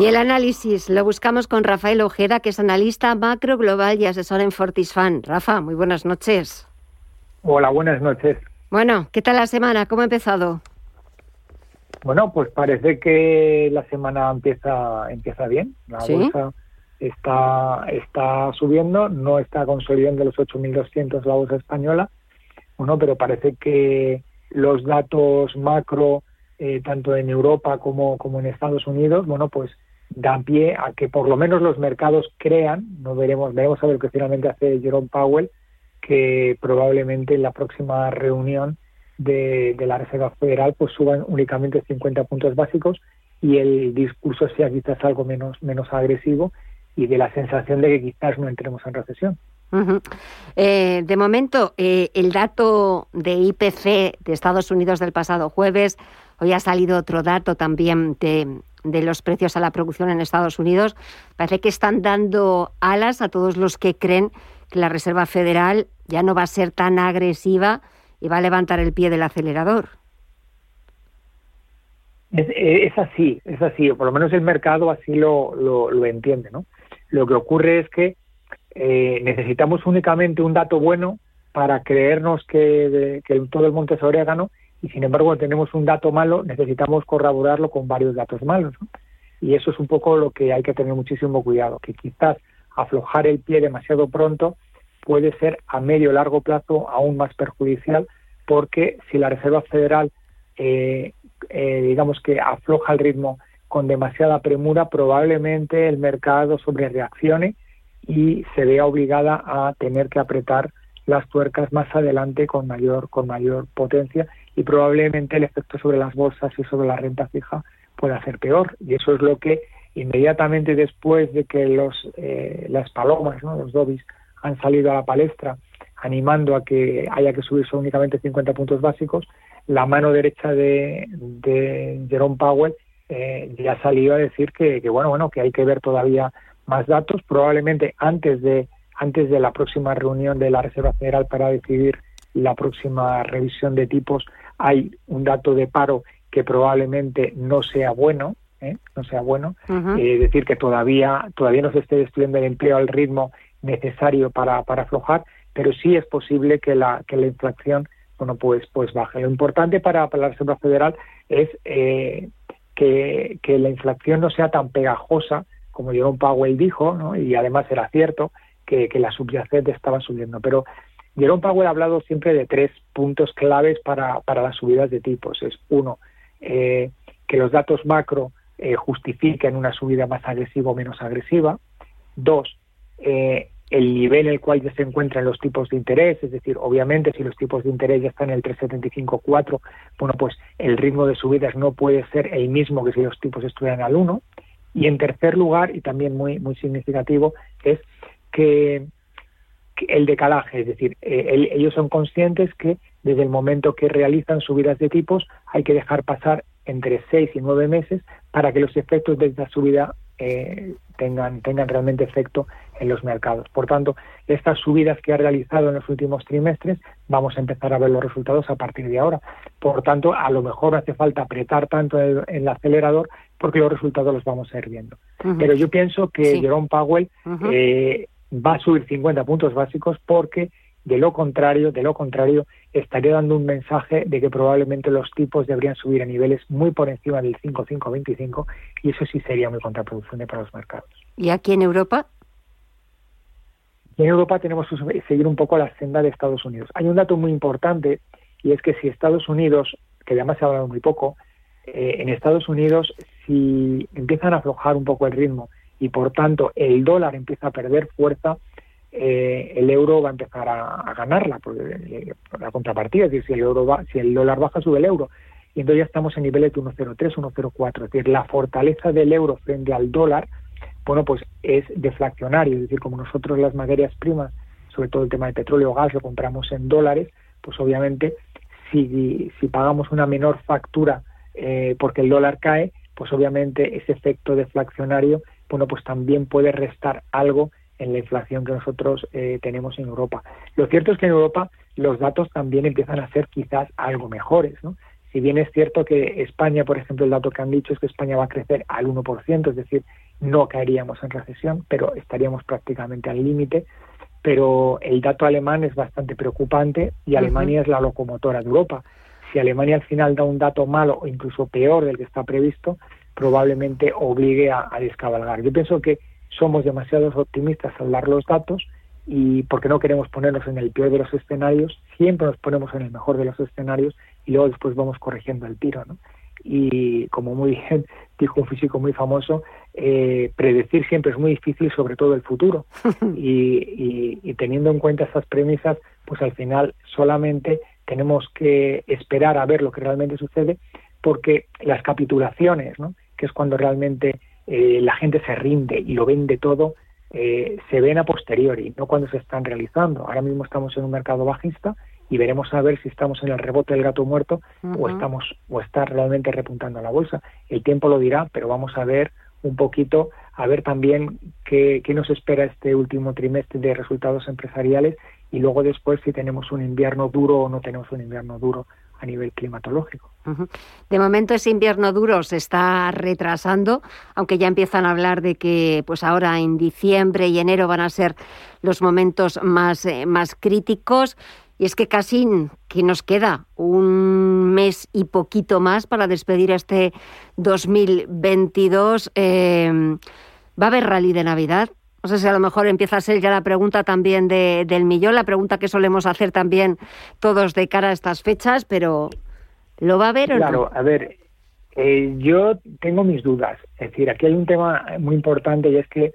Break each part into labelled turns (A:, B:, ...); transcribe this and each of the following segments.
A: Y el análisis lo buscamos con Rafael Ojeda, que es analista macro global y asesor en Fortisfan. Rafa, muy buenas noches.
B: Hola, buenas noches.
A: Bueno, ¿qué tal la semana? ¿Cómo ha empezado?
B: Bueno, pues parece que la semana empieza empieza bien. La bolsa está está subiendo, no está consolidando los 8.200 la bolsa española. Bueno, pero parece que los datos macro eh, tanto en Europa como, como en Estados Unidos, bueno, pues dan pie a que por lo menos los mercados crean, no veremos, veremos a ver que finalmente hace Jerome Powell, que probablemente en la próxima reunión de, la Reserva Federal pues suban únicamente 50 puntos básicos y el discurso sea quizás algo menos, menos agresivo y de la sensación de que quizás no entremos en recesión.
A: Eh, de momento, eh, el dato de IPC de Estados Unidos del pasado jueves, hoy ha salido otro dato también de, de los precios a la producción en Estados Unidos, parece que están dando alas a todos los que creen que la Reserva Federal ya no va a ser tan agresiva y va a levantar el pie del acelerador.
B: Es, así, es así, o por lo menos el mercado así lo, lo, entiende. ¿no? Lo que ocurre es que eh, necesitamos únicamente un dato bueno para creernos que, que todo el monte orégano y sin embargo tenemos un dato malo, necesitamos corroborarlo con varios datos malos. Y eso es un poco lo que hay que tener muchísimo cuidado, que quizás aflojar el pie demasiado pronto puede ser a medio o largo plazo aún más perjudicial porque si la Reserva Federal eh, eh, digamos que afloja el ritmo con demasiada premura, probablemente el mercado sobre reaccione y se vea obligada a tener que apretar las tuercas más adelante con mayor con mayor potencia y probablemente el efecto sobre las bolsas y sobre la renta fija pueda ser peor y eso es lo que inmediatamente después de que los eh, las palomas ¿no? los dobis han salido a la palestra animando a que haya que subirse únicamente 50 puntos básicos la mano derecha de, de Jerome Powell eh, ya salió a decir que, que bueno bueno que hay que ver todavía más datos probablemente antes de antes de la próxima reunión de la Reserva Federal para decidir la próxima revisión de tipos hay un dato de paro que probablemente no sea bueno, ¿eh? no sea bueno, eh, es decir, que todavía, todavía no se esté destruyendo el empleo al ritmo necesario para, para aflojar, pero sí es posible que la, que la inflación bueno, pues, pues baje. Lo importante para, para la Reserva Federal es eh, que, que, la inflación no sea tan pegajosa como Jerome Powell dijo, ¿no? y además era cierto que, que la subyacente estaba subiendo. Pero Jerome Powell ha hablado siempre de tres puntos claves para, para las subidas de tipos. Es uno, eh, que los datos macro eh, justifiquen una subida más agresiva o menos agresiva. Dos, eh, el nivel en el cual ya se encuentran los tipos de interés, es decir, obviamente si los tipos de interés ya están en el 3,75-4, bueno, pues el ritmo de subidas no puede ser el mismo que si los tipos estuvieran al 1. Y en tercer lugar, y también muy, muy significativo, es que el decalaje, es decir, eh, ellos son conscientes que desde el momento que realizan subidas de tipos hay que dejar pasar entre seis y nueve meses para que los efectos de esta subida eh, tengan, tengan realmente efecto en los mercados. Por tanto, estas subidas que ha realizado en los últimos trimestres, vamos a empezar a ver los resultados a partir de ahora. Por tanto, a lo mejor hace falta apretar tanto el, el acelerador porque los resultados los vamos a ir viendo. Pero yo pienso que Jerome Powell va a subir 50 puntos básicos porque de lo contrario, de lo contrario, estaría dando un mensaje de que probablemente los tipos deberían subir a niveles muy por encima del 5,525 y eso sí sería muy contraproducente para los mercados.
A: ¿Y aquí en Europa?
B: en Europa tenemos que seguir un poco la senda de Estados Unidos. Hay un dato muy importante y es que si Estados Unidos, que además se ha hablado muy poco, eh, en Estados Unidos si empiezan a aflojar un poco el ritmo y por tanto el dólar empieza a perder fuerza, eh, el euro va a empezar a, ganarla, eh, la contrapartida, es decir, si el, euro va, si el dólar baja, sube el euro. Y entonces ya estamos en niveles de 1,03, 1,04. Es decir, la fortaleza del euro frente al dólar, bueno, pues es deflacionario. Es decir, como nosotros las materias primas, sobre todo el tema de petróleo o gas, lo compramos en dólares, pues obviamente si, si pagamos una menor factura eh, porque el dólar cae, pues obviamente ese efecto deflacionario bueno, pues también puede restar algo en la inflación que nosotros eh, tenemos en Europa. Lo cierto es que en Europa los datos también empiezan a ser quizás algo mejores, ¿no? Si bien es cierto que España, por ejemplo, el dato que han dicho es que España va a crecer al 1%, es decir, no caeríamos en recesión, pero estaríamos prácticamente al límite. Pero el dato alemán es bastante preocupante y Alemania es la locomotora de Europa. Si Alemania al final da un dato malo o incluso peor del que está previsto, probablemente obligue a, a descabalgar. Yo pienso que somos demasiado optimistas al dar los datos y porque no queremos ponernos en el peor de los escenarios, siempre nos ponemos en el mejor de los escenarios y luego después vamos corrigiendo el tiro, ¿no? Y como muy bien dijo un físico muy famoso, eh, predecir siempre es muy difícil, sobre todo el futuro. Y, y, teniendo en cuenta estas premisas, pues al final solamente tenemos que esperar a ver lo que realmente sucede, porque las capitulaciones, ¿no? que es cuando realmente eh, la gente se rinde y lo vende todo, eh, se ven a posteriori, no cuando se están realizando. Ahora mismo estamos en un mercado bajista y veremos a ver si estamos en el rebote del gato muerto o estamos o está realmente repuntando la bolsa. El tiempo lo dirá, pero vamos a ver un poquito, a ver también qué, qué nos espera este último trimestre de resultados empresariales y luego después si tenemos un invierno duro o no tenemos un invierno duro a nivel climatológico.
A: De momento ese invierno duro se está retrasando, aunque ya empiezan a hablar de que pues ahora en diciembre y enero van a ser los momentos más, eh, más críticos. Y es que casi que nos queda un mes y poquito más para despedir este 2022. Eh, ¿Va a haber rally de Navidad? No sé si a lo mejor empieza a ser ya la pregunta también de, del millón, la pregunta que solemos hacer también todos de cara a estas fechas, pero ¿lo va a haber o
B: no? Claro, a ver, eh, yo tengo mis dudas. Es decir, aquí hay un tema muy importante y es que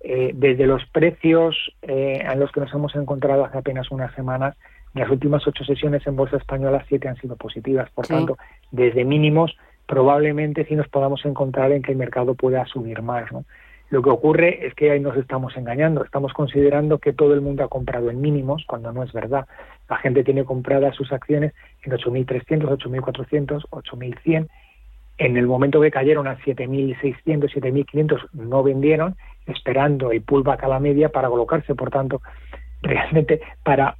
B: eh, desde los precios eh, a los que nos hemos encontrado hace apenas unas semanas, las últimas ocho sesiones en Bolsa Española siete han sido positivas. Por tanto, desde mínimos probablemente sí nos podamos encontrar en que el mercado pueda subir más. ¿no? Lo que ocurre es que ahí nos estamos engañando. Estamos considerando que todo el mundo ha comprado en mínimos, cuando no es verdad. La gente tiene compradas sus acciones en 8.300, 8.400, 8.100. En el momento que cayeron a 7.600, 7.500, no vendieron, esperando el pullback a la media para colocarse. Por tanto, realmente para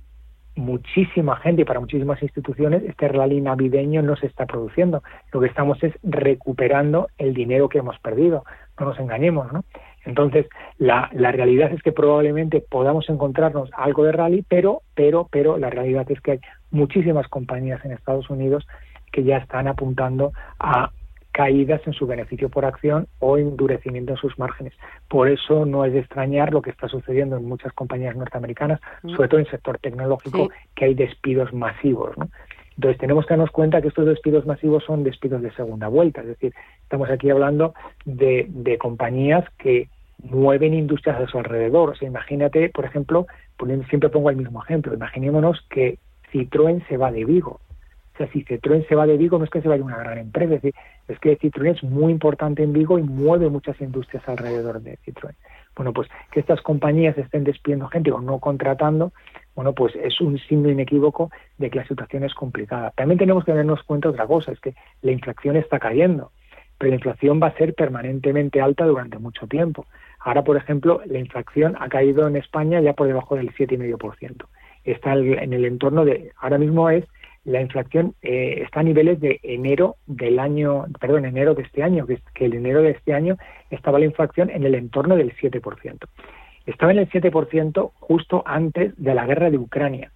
B: muchísima gente y para muchísimas instituciones este rally navideño no se está produciendo. Lo que estamos es recuperando el dinero que hemos perdido no nos engañemos, ¿no? Entonces, la, la realidad es que probablemente podamos encontrarnos algo de rally, pero, pero, pero la realidad es que hay muchísimas compañías en Estados Unidos que ya están apuntando a caídas en su beneficio por acción o endurecimiento en sus márgenes. Por eso no es de extrañar lo que está sucediendo en muchas compañías norteamericanas, mm. sobre todo en el sector tecnológico, que hay despidos masivos. ¿no? Entonces tenemos que darnos cuenta que estos despidos masivos son despidos de segunda vuelta, es decir, estamos aquí hablando de, compañías que mueven industrias a su alrededor. O sea, imagínate, por ejemplo, siempre pongo el mismo ejemplo, imaginémonos que Citroën se va de Vigo. O sea, si Citroën se va de Vigo no es que se vaya una gran empresa, es decir, es que Citroën es muy importante en Vigo y mueve muchas industrias alrededor de Citroën. Bueno, pues que estas compañías estén despidiendo gente o no contratando, bueno, pues es un signo inequívoco de que la situación es complicada. También tenemos que darnos cuenta de otra cosa, es que la inflación está cayendo, pero la inflación va a ser permanentemente alta durante mucho tiempo. Ahora, por ejemplo, la inflación ha caído en España ya por debajo del 7,5%. Está en el entorno de, ahora mismo es, la inflación eh, está a niveles de enero del año, perdón, enero de este año, que, el enero de este año estaba la inflación en el entorno del 7% estaba en el 7% justo antes de la guerra de Ucrania.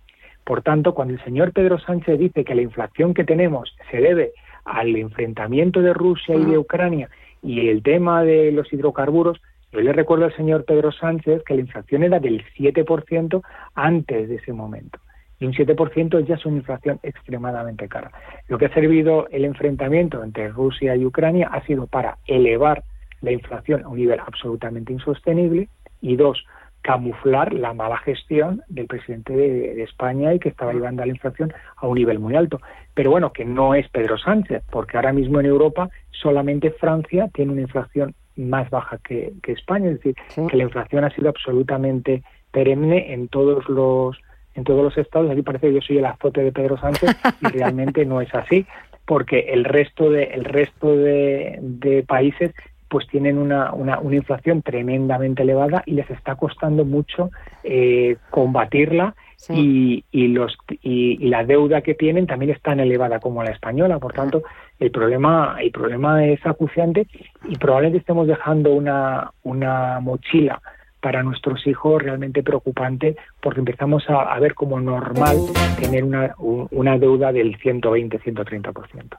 B: Por tanto, cuando el señor Pedro Sánchez dice que la inflación que tenemos se debe al enfrentamiento de Rusia y de Ucrania y el tema de los hidrocarburos, yo le recuerdo al señor Pedro Sánchez que la inflación era del 7% antes de ese momento. Y un 7% ya es una inflación extremadamente cara. Lo que ha servido el enfrentamiento entre Rusia y Ucrania ha sido para elevar la inflación a un nivel absolutamente insostenible y dos, camuflar la mala gestión del presidente de, España y que estaba llevando a la inflación a un nivel muy alto. Pero bueno, que no es Pedro Sánchez, porque ahora mismo en Europa solamente Francia tiene una inflación más baja que, España, es decir, que la inflación ha sido absolutamente perenne en todos los en todos los estados. Aquí parece que yo soy el azote de Pedro Sánchez y realmente no es así, porque el resto de el resto de países pues tienen una, una, una inflación tremendamente elevada y les está costando mucho eh, combatirla y, y, los, y, la deuda que tienen también es tan elevada como la española. Por tanto, el problema, el problema es acuciante y probablemente estemos dejando una, una mochila para nuestros hijos realmente preocupante porque empezamos a, ver como normal tener una, una deuda del 120-130%.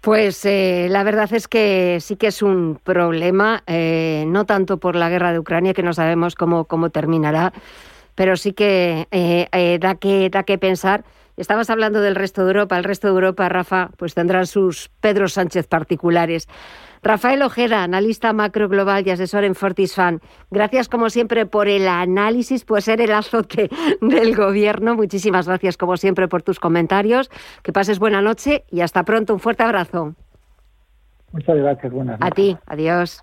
A: Pues eh, la verdad es que sí que es un problema, eh, no tanto por la guerra de Ucrania, que no sabemos cómo, cómo terminará, pero sí que, eh, da que da que pensar. Estabas hablando del resto de Europa. El resto de Europa, Rafa, pues tendrán sus Pedro Sánchez particulares. Rafael Ojeda, analista macro global y asesor en Fortisfan. Gracias como siempre por el análisis, por ser el azote del gobierno. Muchísimas gracias como siempre por tus comentarios. Que pases buena noche y hasta pronto. Un fuerte abrazo.
B: Muchas gracias. Buenas
A: noches. A ti. Adiós.